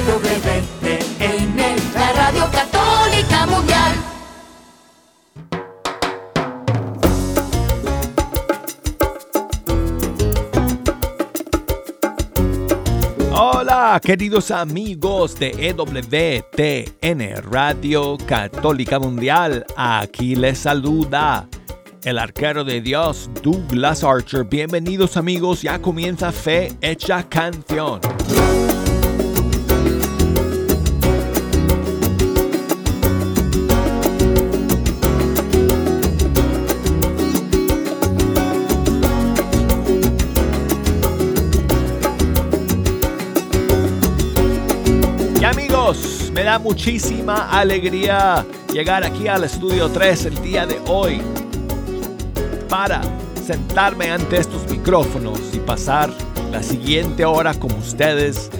EWTN, la Radio Católica Mundial. Hola, queridos amigos de EWTN Radio Católica Mundial. Aquí les saluda el arquero de Dios, Douglas Archer. Bienvenidos amigos, ya comienza Fe Hecha Canción. Muchísima alegría llegar aquí al estudio 3 el día de hoy para sentarme ante estos micrófonos y pasar la siguiente hora con ustedes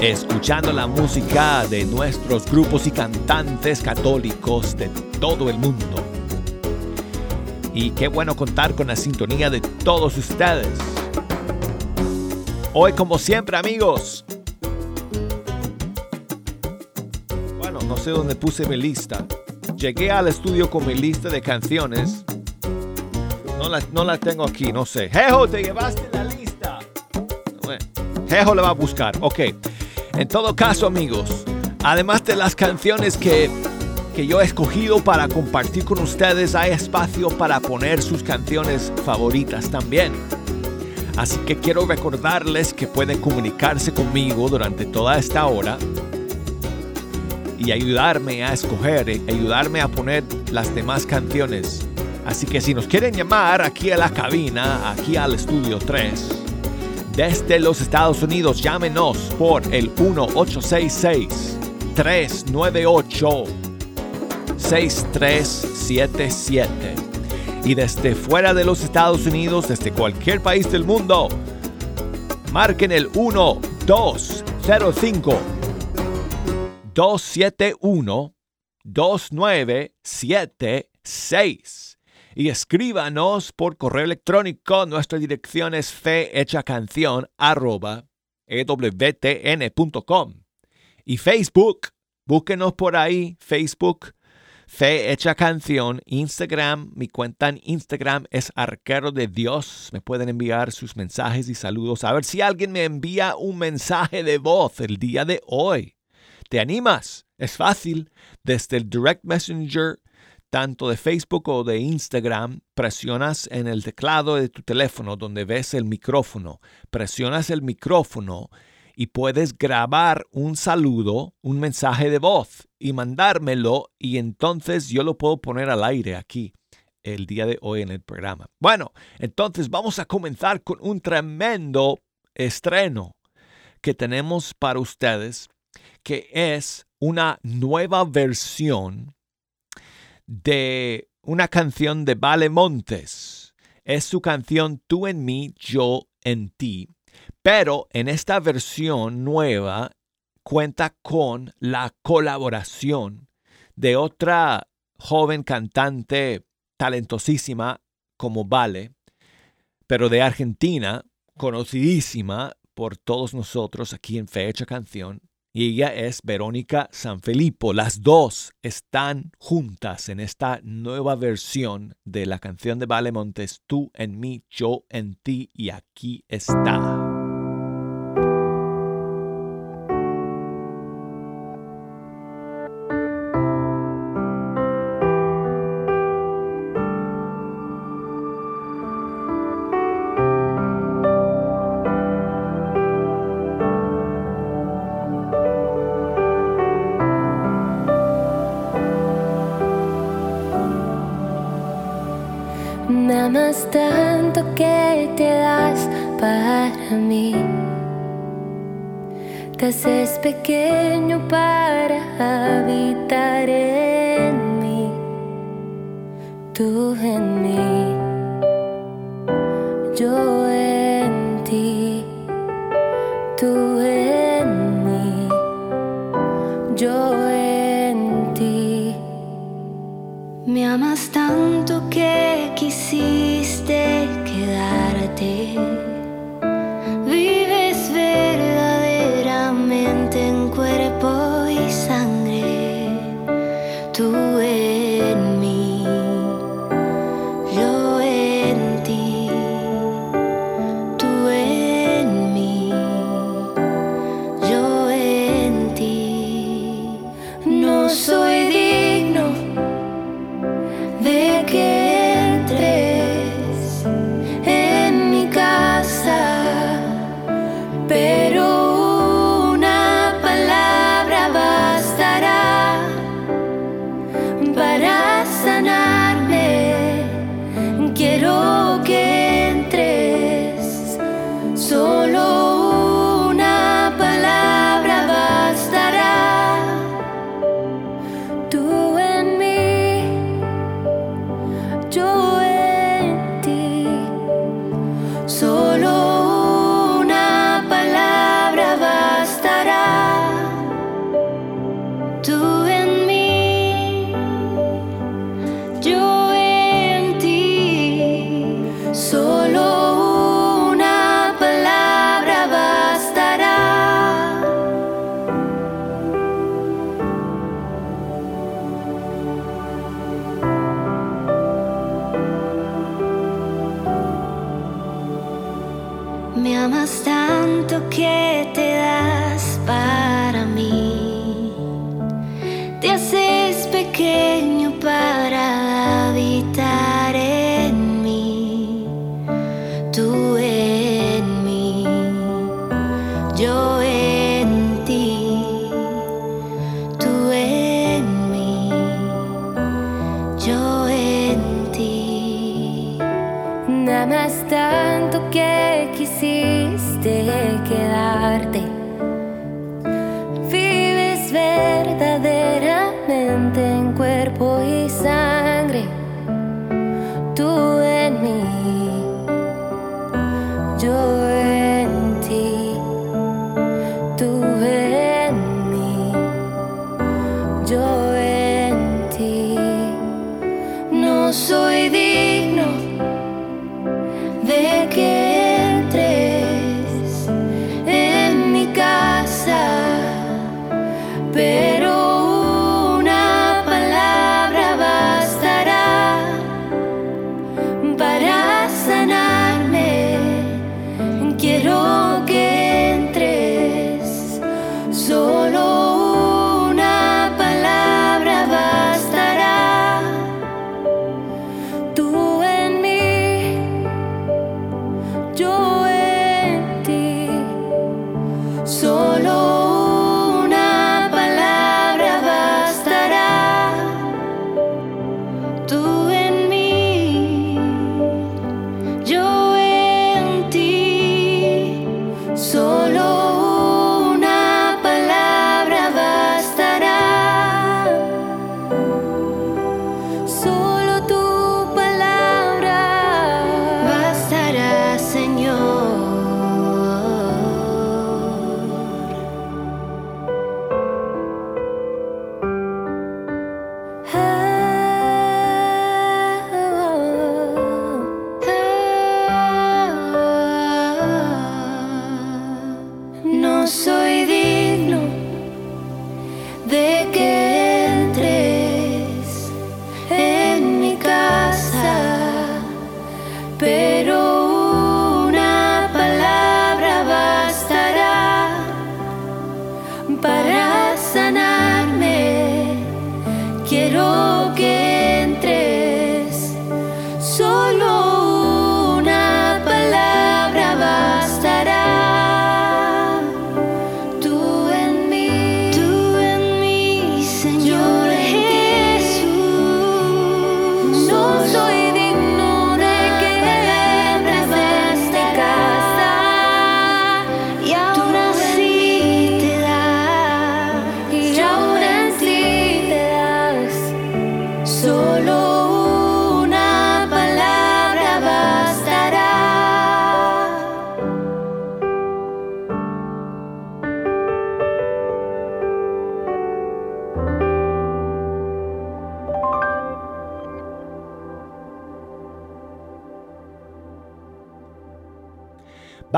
escuchando la música de nuestros grupos y cantantes católicos de todo el mundo. Y qué bueno contar con la sintonía de todos ustedes. Hoy como siempre amigos, sé dónde puse mi lista. Llegué al estudio con mi lista de canciones no la, no la tengo aquí, no sé. Jejo, te llevaste la lista. Jejo le va a buscar. Ok. En todo caso, amigos, además de las canciones que, que yo he escogido para compartir con ustedes, hay espacio para poner sus canciones favoritas también. Así que quiero recordarles que pueden comunicarse conmigo durante toda esta hora y ayudarme a escoger, eh, ayudarme a poner las demás canciones Así que si nos quieren llamar aquí a la cabina, aquí al estudio 3, desde los Estados Unidos, llámenos por el 1866-398-6377. Y desde fuera de los Estados Unidos, desde cualquier país del mundo, marquen el 1205 271 2976 y escríbanos por correo electrónico. Nuestra dirección es fehechacanción arroba ewtn.com. Y Facebook, búsquenos por ahí, Facebook, Fe Hecha Canción, Instagram, mi cuenta en Instagram es Arquero de Dios. Me pueden enviar sus mensajes y saludos. A ver si alguien me envía un mensaje de voz el día de hoy. ¿Te animas? Es fácil. Desde el Direct Messenger tanto de Facebook o de Instagram, presionas en el teclado de tu teléfono donde ves el micrófono, presionas el micrófono y puedes grabar un saludo, un mensaje de voz y mandármelo y entonces yo lo puedo poner al aire aquí el día de hoy en el programa. Bueno, entonces vamos a comenzar con un tremendo estreno que tenemos para ustedes, que es una nueva versión de una canción de Vale Montes. Es su canción Tú en mí, yo en ti. Pero en esta versión nueva cuenta con la colaboración de otra joven cantante talentosísima como Vale, pero de Argentina, conocidísima por todos nosotros aquí en Fecha Canción, y ella es Verónica Sanfilippo. Las dos están juntas en esta nueva versión de la canción de Vale Montes, Tú en mí, yo en ti, y aquí está. Pequeño ganas tanto que quisiste quedarte.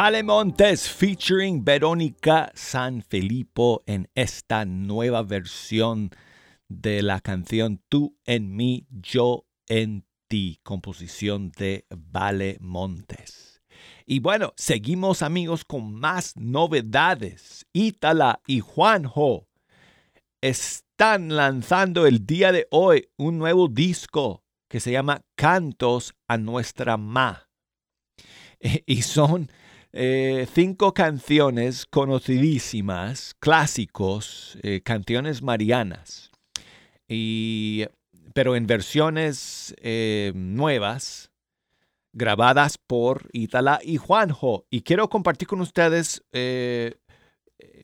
Vale Montes featuring Verónica San Filipo en esta nueva versión de la canción Tú en mí, yo en ti, composición de Vale Montes. Y bueno, seguimos amigos con más novedades. Ítala y Juanjo están lanzando el día de hoy un nuevo disco que se llama Cantos a nuestra Ma. Y son eh, cinco canciones conocidísimas, clásicos, eh, canciones marianas, y, pero en versiones eh, nuevas, grabadas por Itala y Juanjo. Y quiero compartir con ustedes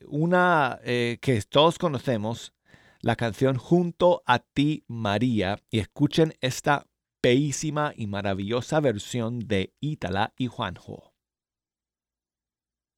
una que todos conocemos, la canción Junto a ti, María, y escuchen esta bellísima y maravillosa versión de Itala y Juanjo.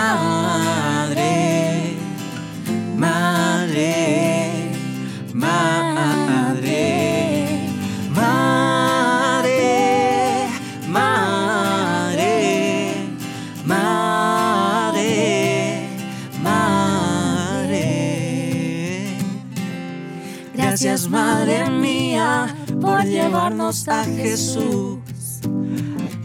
madre, madre, madre, madre, madre, madre, madre. Gracias, Madre mía, por llevarnos a Jesús.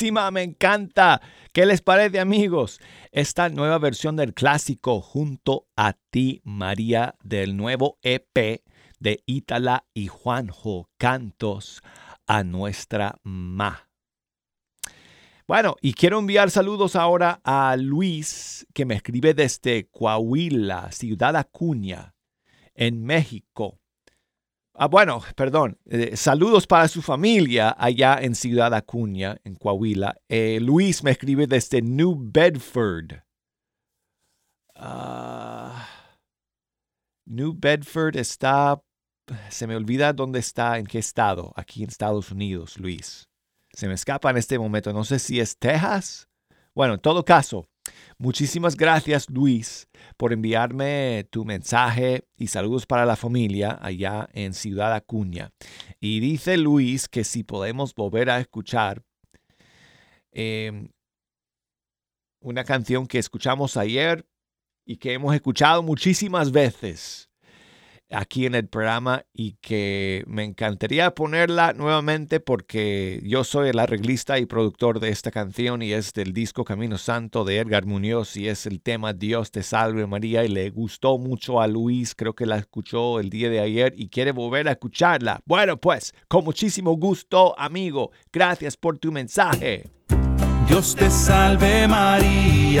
Buenísima, me encanta. ¿Qué les parece amigos? Esta nueva versión del clásico Junto a ti, María, del nuevo EP de Ítala y Juanjo, Cantos a nuestra Ma. Bueno, y quiero enviar saludos ahora a Luis, que me escribe desde Coahuila, Ciudad Acuña, en México. Ah, bueno, perdón. eh, saludos para su familia allá en Ciudad Acuña, en Coahuila. Eh, Luis me escribe desde New Bedford. Ah, New Bedford está... Se me olvida dónde está, en qué estado, aquí en Estados Unidos, Luis. Se me escapa en este momento. No sé si es Texas. Bueno, en todo caso, muchísimas gracias, Luis, por enviarme tu mensaje y saludos para la familia allá en Ciudad Acuña. Y dice Luis que si podemos volver a escuchar eh, una canción que escuchamos ayer y que hemos escuchado muchísimas veces aquí en el programa y que me encantaría ponerla nuevamente porque yo soy el arreglista y productor de esta canción y es del disco Camino Santo de Edgar Muñoz y es el tema Dios te salve María y le gustó mucho a Luis, creo que la escuchó el día de ayer y quiere volver a escucharla. Bueno, pues, con muchísimo gusto, amigo, gracias por tu mensaje. Dios te salve María.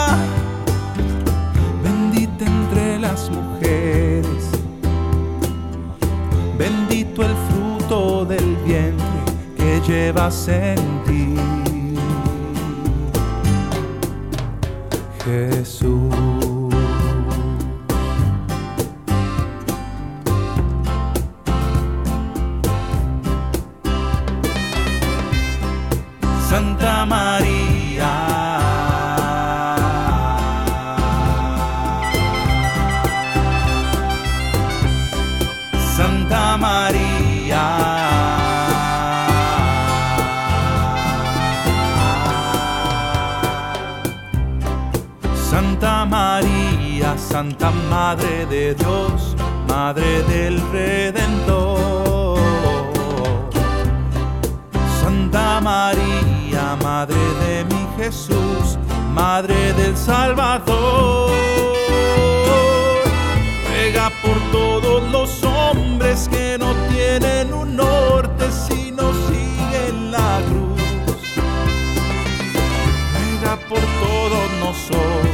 Que llevas en ti. Jesús. Santa María. Santa María, Santa Madre de Dios, Madre del Redentor. Santa María, Madre de mi Jesús, Madre del Salvador. Ruega por todos los hombres que no tienen un norte sino siguen la cruz. Ruega por todos nosotros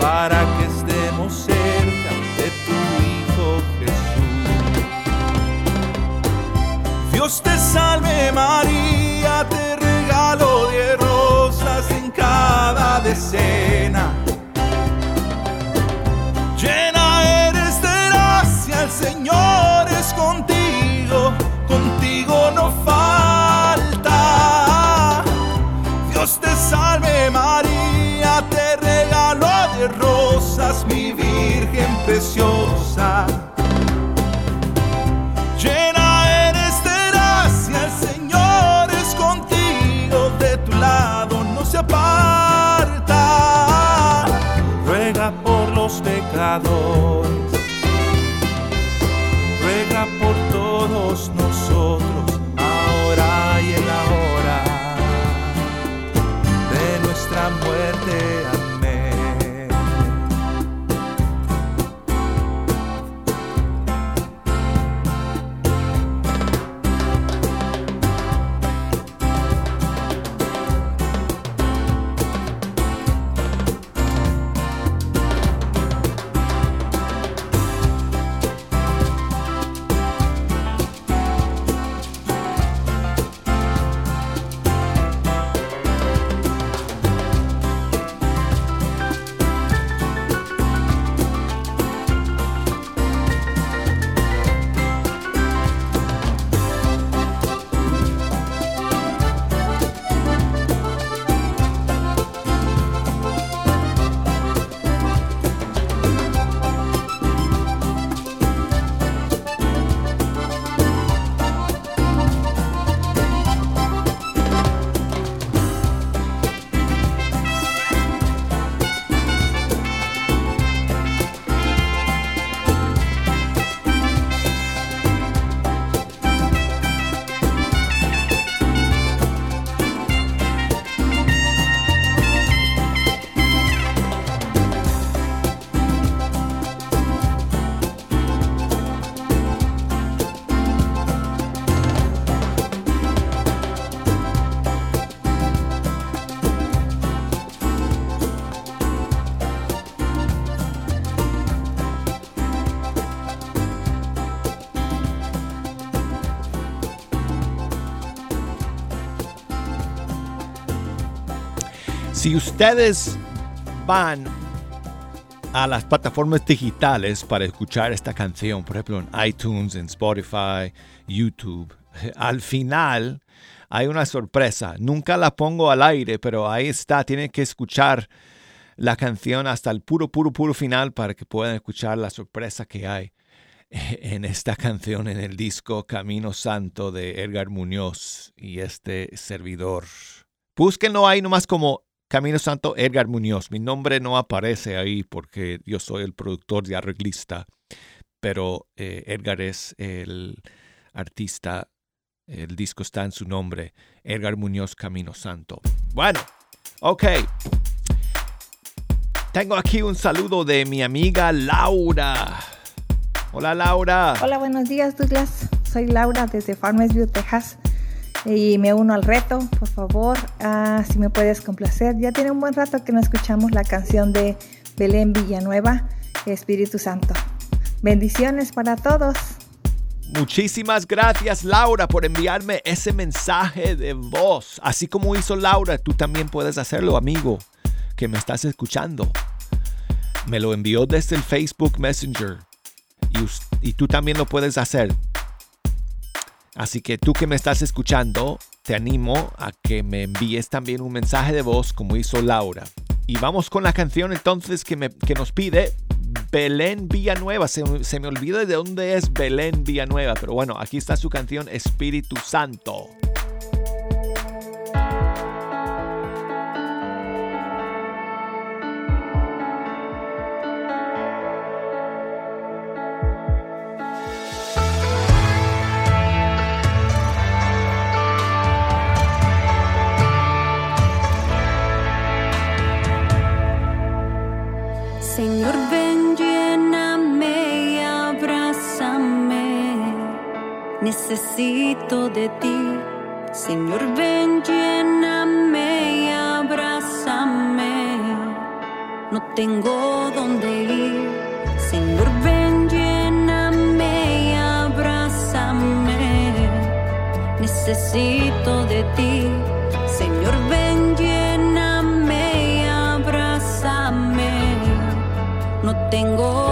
para que estemos cerca de tu Hijo Jesús. Dios te salve María, te regalo diez rosas en cada decena. Si ustedes van a las plataformas digitales para escuchar esta canción, por ejemplo en iTunes, en Spotify, YouTube, al final hay una sorpresa. Nunca la pongo al aire, pero ahí está. Tienen que escuchar la canción hasta el puro, puro, puro final para que puedan escuchar la sorpresa que hay en esta canción en el disco Camino Santo de Edgar Muñoz y este servidor. Búsquenlo ahí nomás como Camino Santo Edgar Muñoz. Mi nombre no aparece ahí porque yo soy el productor y arreglista, pero eh, Edgar es el artista. El disco está en su nombre, Edgar Muñoz Camino Santo. Bueno, ok. Tengo aquí un saludo de mi amiga Laura. Hola Laura. Hola, buenos días Douglas. Soy Laura desde Farmersville, Texas. Y me uno al reto, por favor, ah, si me puedes complacer. Ya tiene un buen rato que no escuchamos la canción de Belén Villanueva, Espíritu Santo. Bendiciones para todos. Muchísimas gracias Laura por enviarme ese mensaje de voz. Así como hizo Laura, tú también puedes hacerlo, amigo, que me estás escuchando. Me lo envió desde el Facebook Messenger y, tú también lo puedes hacer. Así que tú que me estás escuchando, te animo a que me envíes también un mensaje de voz como hizo Laura. Y vamos con la canción entonces que, me- que nos pide Belén Villanueva. Se, se me olvida de dónde es Belén Villanueva, pero bueno, aquí está su canción Espíritu Santo. Señor, ven, lléname y abrázame. Necesito de ti. Señor, ven, lléname y abrázame. No tengo dónde ir. Señor, ven, lléname y abrázame. Necesito de ti. Tengo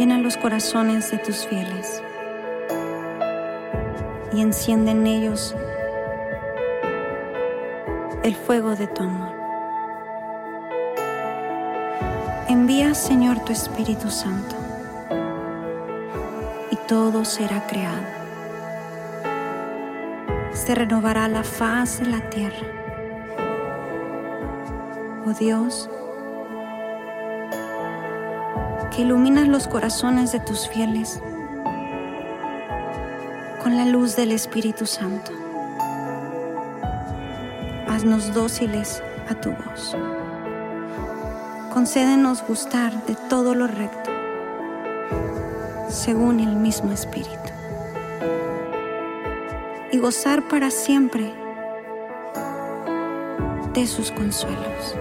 llena los corazones de tus fieles y enciende en ellos el fuego de tu amor. Envía, Señor, tu Espíritu Santo y todo será creado. Se renovará la faz de la tierra. Oh Dios, iluminas los corazones de tus fieles con la luz del Espíritu Santo. Haznos dóciles a tu voz. Concédenos gustar de todo lo recto, según el mismo Espíritu, y gozar para siempre de sus consuelos.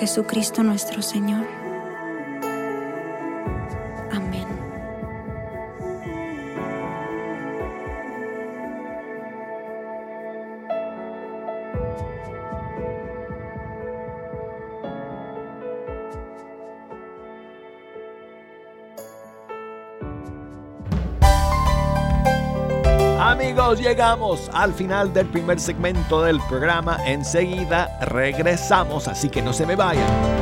Jesucristo nuestro Señor. Llegamos al final del primer segmento del programa. Enseguida regresamos, así que no se me vayan.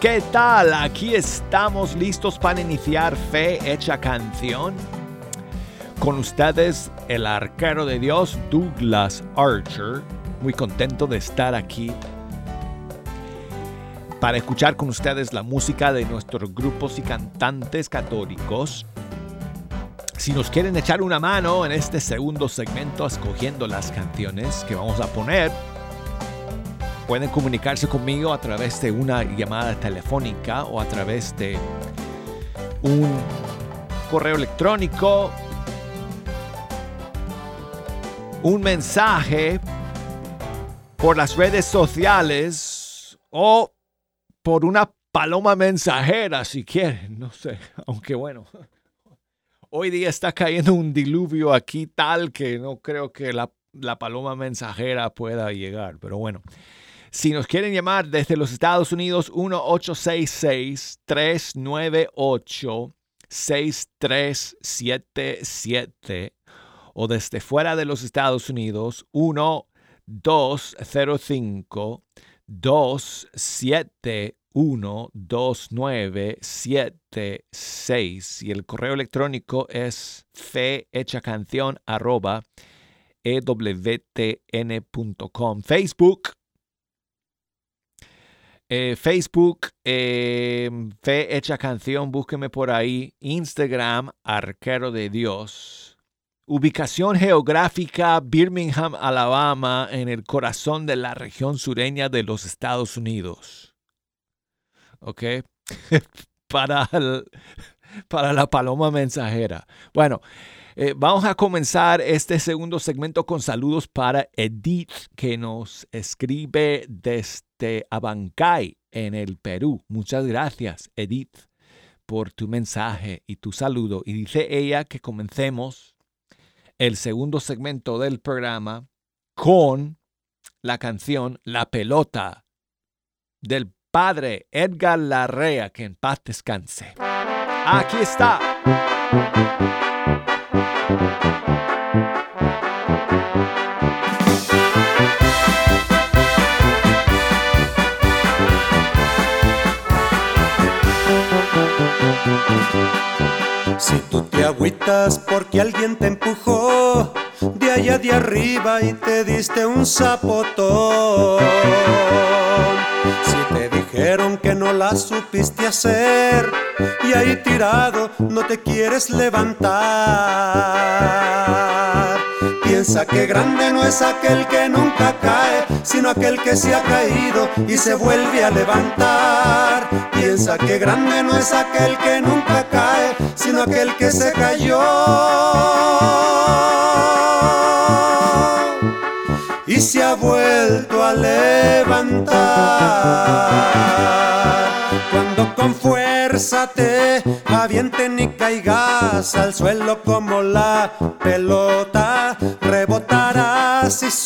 ¿Qué tal? Aquí estamos listos para iniciar Fe Hecha Canción. Con ustedes, el arquero de Dios, Douglas Archer. Muy contento de estar aquí para escuchar con ustedes la música de nuestros grupos y cantantes católicos. Si nos quieren echar una mano en este segundo segmento escogiendo las canciones que vamos a poner, pueden comunicarse conmigo a través de una llamada telefónica o a través de un correo electrónico, un mensaje por las redes sociales o por una paloma mensajera si quieren, no sé, aunque bueno. Hoy día está cayendo un diluvio aquí tal que no creo que la, la paloma mensajera pueda llegar, pero bueno. Si nos quieren llamar desde los Estados Unidos, 1-866-398-6377 o desde fuera de los Estados Unidos, 1-205-271-2976 y el correo electrónico es fehechacanción arroba ewtn.com. Facebook eh, Facebook, eh, Fe Hecha Canción, búsqueme por ahí. Instagram, Arquero de Dios. Ubicación geográfica, Birmingham, Alabama, en el corazón de la región sureña de los Estados Unidos. ¿Ok? para, el- para la paloma mensajera. Bueno, eh, vamos a comenzar este segundo segmento con saludos para Edith, que nos escribe desde Abancay, en el Perú. Muchas gracias, Edith, por tu mensaje y tu saludo. Y dice ella que comencemos el segundo segmento del programa con la canción La pelota del padre Edgar Larrea, que en paz descanse. Aquí está. Agüitas porque alguien te empujó de allá de arriba y te diste un zapotón. Si te dijeron que no la supiste hacer y ahí tirado no te quieres levantar. Piensa que grande no es aquel que nunca cae, sino aquel que se ha caído y se vuelve a levantar. Piensa que grande no es aquel que nunca cae, sino aquel que se cayó y se ha vuelto a levantar. Cuando con fuerza te avienten y caigas al suelo como la pelota,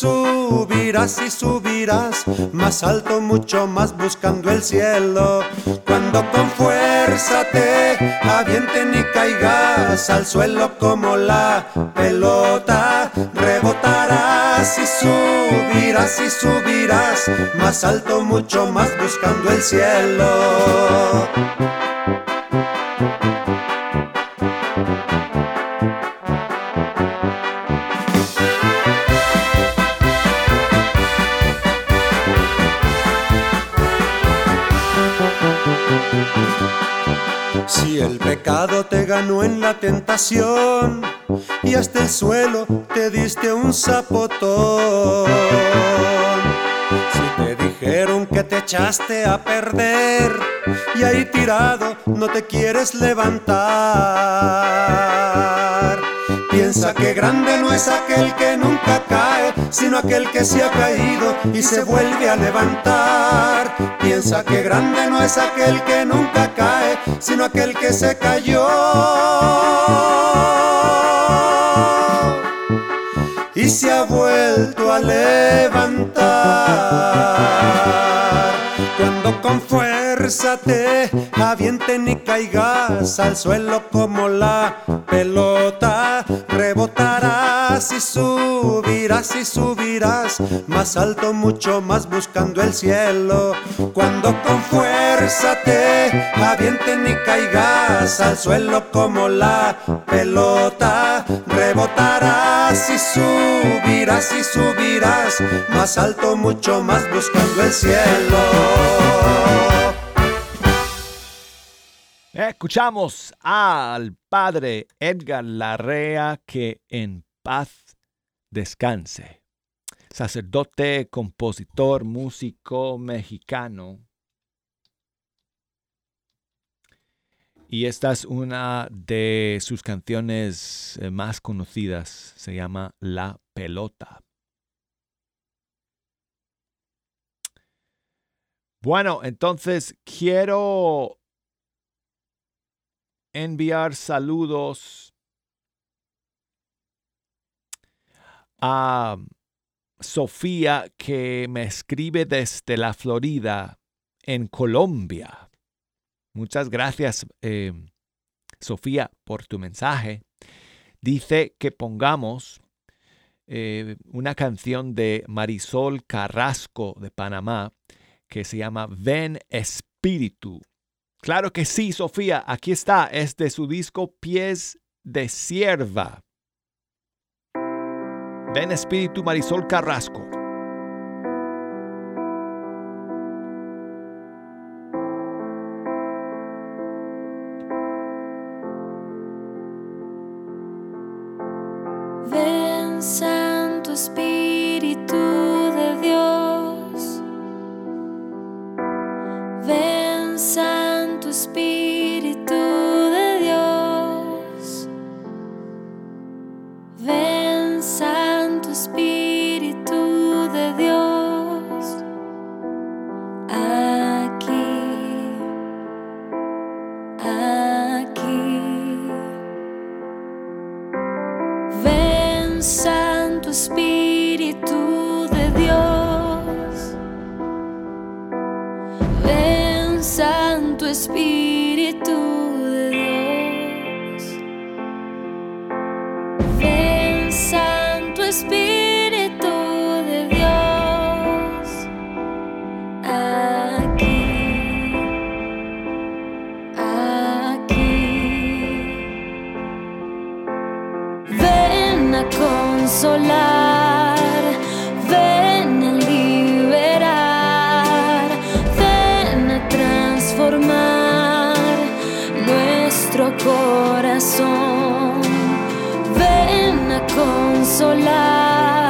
subirás y subirás más alto, mucho más buscando el cielo. Cuando con fuerza te avienten y caigas al suelo como la pelota, rebotarás y subirás y subirás más alto, mucho más buscando el cielo. Pecado te ganó en la tentación y hasta el suelo te diste un zapotón. Si te dijeron que te echaste a perder y ahí tirado no te quieres levantar. Piensa que grande no es aquel que nunca cae, sino aquel que se ha caído y se vuelve a levantar. Piensa que grande no es aquel que nunca cae, sino aquel que se cayó y se ha vuelto a levantar. Cuando con fuerza te avienten y caigas al suelo como la pelota, rebotarás y subirás y subirás más alto, mucho más buscando el cielo. Cuando con fuerza te avienten y caigas al suelo como la pelota, rebotarás y subirás y subirás más alto, mucho más buscando el cielo. Escuchamos al padre Edgar Larrea que en paz descanse. Sacerdote, compositor, músico mexicano. Y esta es una de sus canciones eh, más conocidas. Se llama La Pelota. Bueno, entonces quiero enviar saludos a Sofía que me escribe desde la Florida, en Colombia. Muchas gracias, eh, Sofía, por tu mensaje. Dice que pongamos eh, una canción de Marisol Carrasco de Panamá que se llama Ven Espíritu. Claro que sí, Sofía, aquí está, es de su disco Pies de Sierva. Ven Espíritu Marisol Carrasco. Nuestro corazón. Ven a consolar,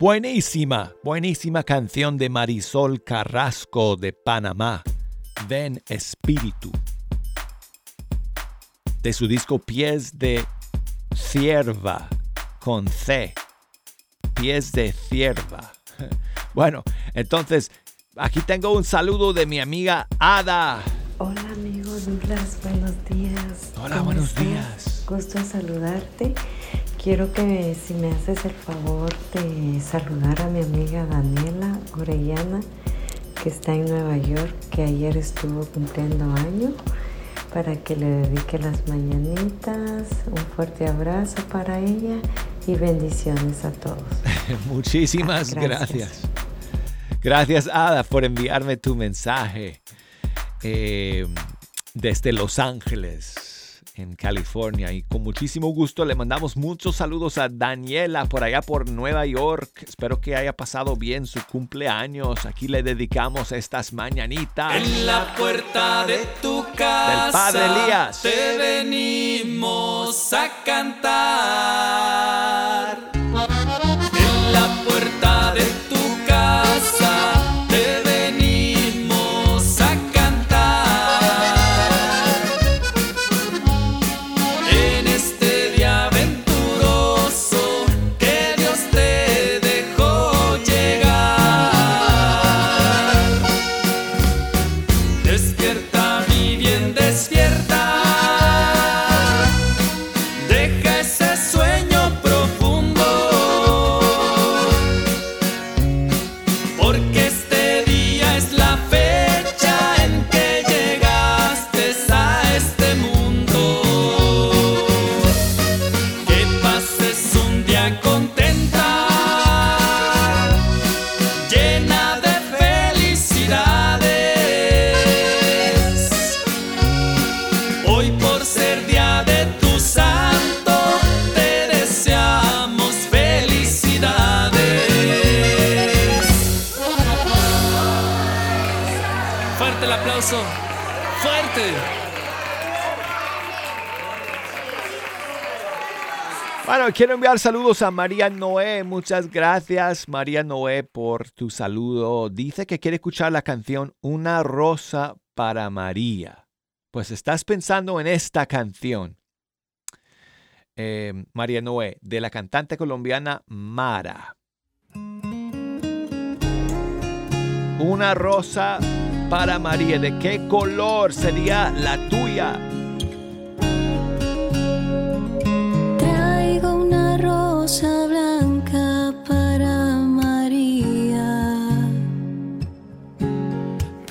buenísima, buenísima canción de Marisol Carrasco de Panamá. Ven Espíritu. De su disco Pies de Cierva con C. Pies de Cierva. Bueno, entonces aquí tengo un saludo de mi amiga Ada. Hola amigo Douglas, buenos días. Hola, ¿Cómo buenos estás? días. Gusto en saludarte. Quiero que si me haces el favor de saludar a mi amiga Daniela Orellana, que está en Nueva York, que ayer estuvo cumpliendo año, para que le dedique las mañanitas. Un fuerte abrazo para ella y bendiciones a todos. Muchísimas Gracias. gracias. Gracias, Ada, por enviarme tu mensaje eh, desde Los Ángeles, en California. Y con muchísimo gusto le mandamos muchos saludos a Daniela por allá por Nueva York. Espero que haya pasado bien su cumpleaños. Aquí le dedicamos estas mañanitas. En la puerta de tu casa Del Padre Elías. te venimos a cantar. Quiero enviar saludos a María Noé. Muchas gracias, María Noé, por tu saludo. Dice que quiere escuchar la canción Una rosa para María. Pues estás pensando en esta canción, eh, María Noé, de la cantante colombiana Mara. Una rosa para María. ¿De qué color sería la tuya? Rosa blanca para María,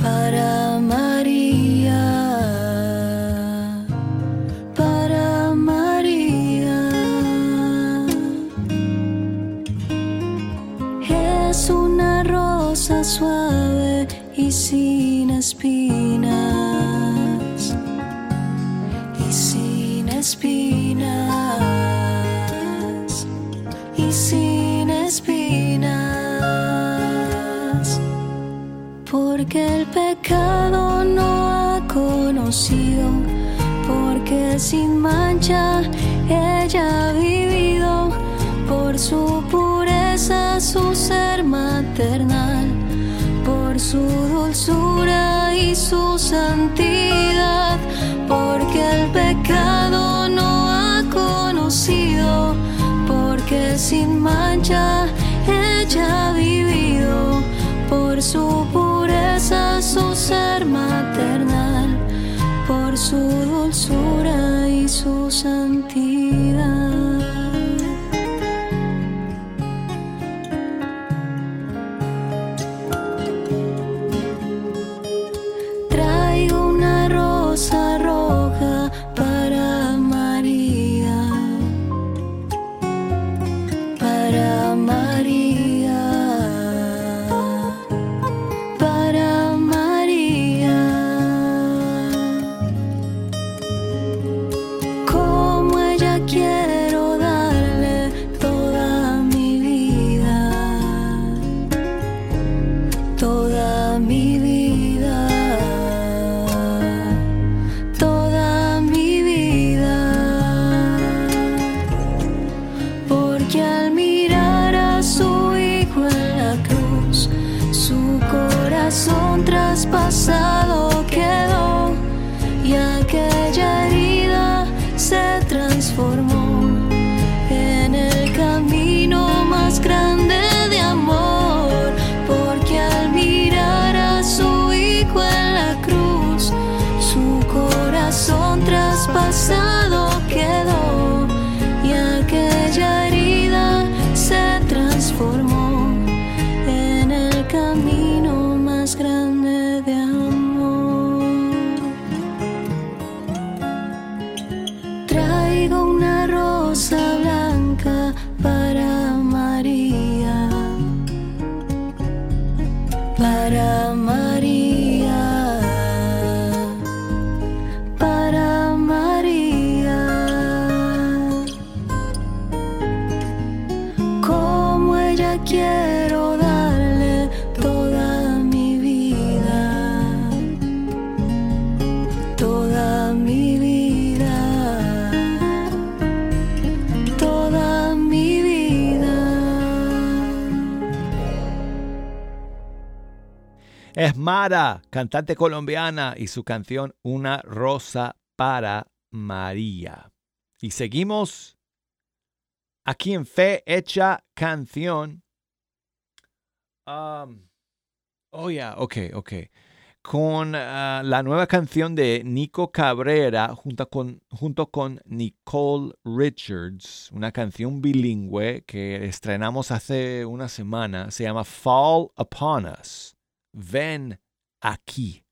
para María, para María. Es una rosa suave y sin espinas. Y sin espinas porque el pecado no ha conocido porque sin mancha ella ha vivido. Por su pureza su ser maternal por su dulzura y su santidad, porque el pecado no ha conocido, porque sin mancha ella ha vivido, por su pureza, su ser maternal, por su dulzura y su santidad. Mara, cantante colombiana, y su canción Una rosa para María. Y seguimos aquí en Fe Hecha Canción. Um, oh, ya, ok, ok. Con ah, la nueva canción de Nico Cabrera junto con, junto con Nicole Richards, una canción bilingüe que estrenamos hace una semana. Se llama Fall Upon Us. Ven aquí.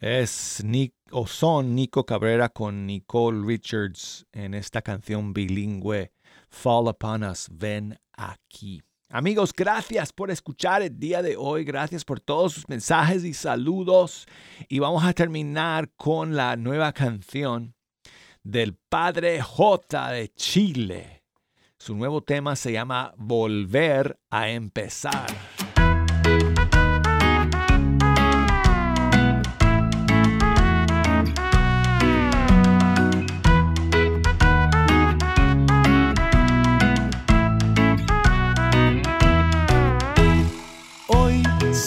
Es o son Nico Cabrera con Nicole Richards en esta canción bilingüe Fall Upon Us, ven aquí. Amigos, gracias por escuchar el día de hoy, gracias por todos sus mensajes y saludos. Y vamos a terminar con la nueva canción del Padre J de Chile. Su nuevo tema se llama Volver a empezar.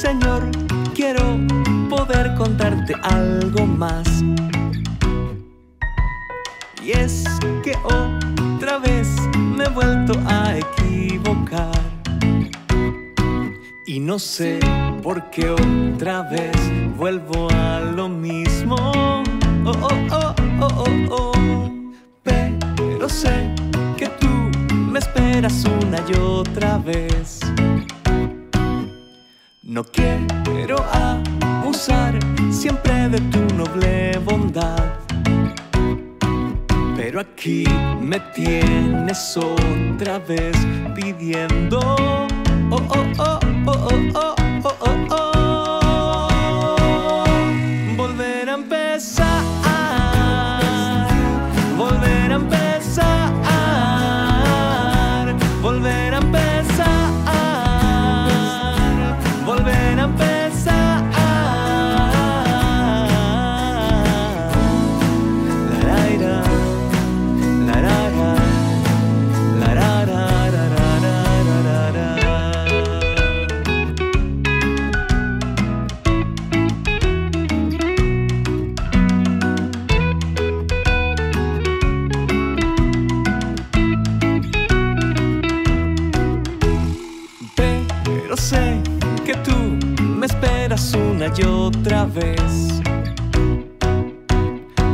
Señor, quiero poder contarte algo más. Y es que otra vez me he vuelto a equivocar. Y no sé por qué otra vez vuelvo a lo mismo. Oh, oh, oh, oh, oh, oh. Pero sé que tú me esperas una y otra vez. No quiero abusar siempre de tu noble bondad. Pero aquí me tienes otra vez pidiendo. Oh, oh, oh, oh, oh, oh, oh, oh, oh. Y otra vez.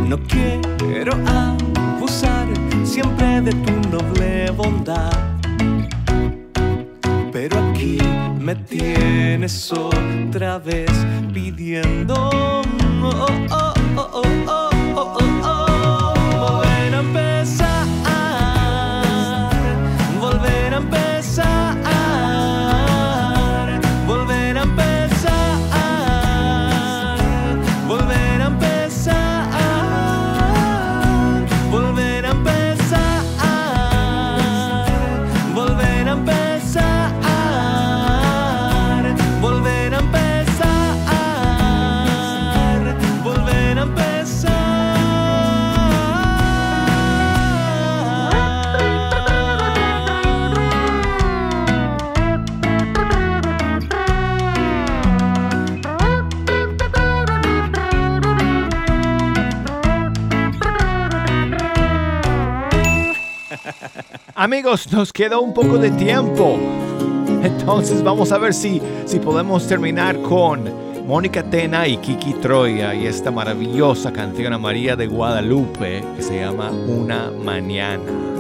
No quiero abusar siempre de tu noble bondad. Pero aquí me tienes otra vez pidiendo oh, oh, oh, oh, oh, oh, oh, Amigos, nos queda un poco de tiempo. Entonces vamos a ver si, si podemos terminar con Mónica Tena y Kiki Troya y esta maravillosa canción a María de Guadalupe que se llama Una Mañana.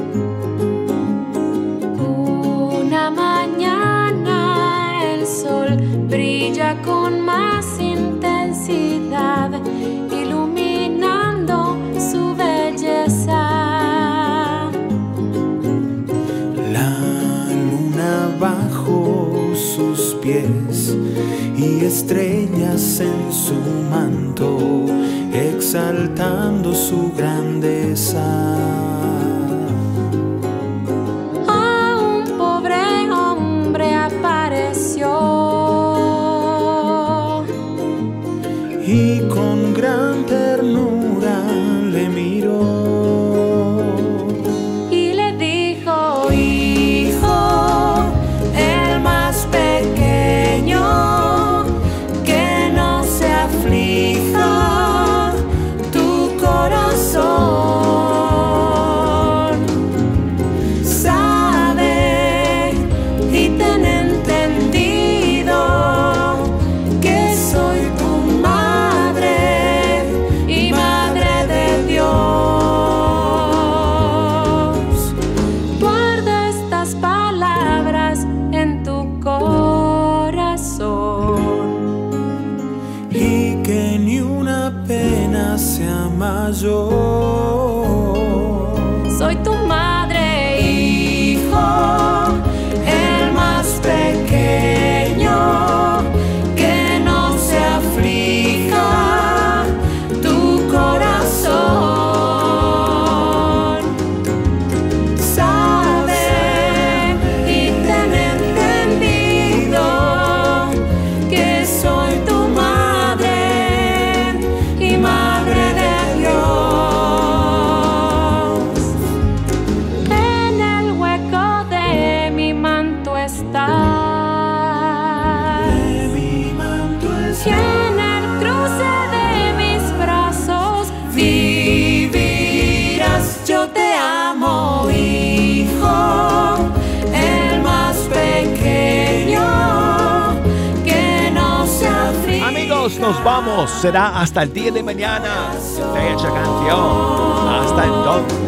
Estrellas en su manto, exaltando su grandeza. Será hasta el día de mañana. Fecha canción. Hasta entonces.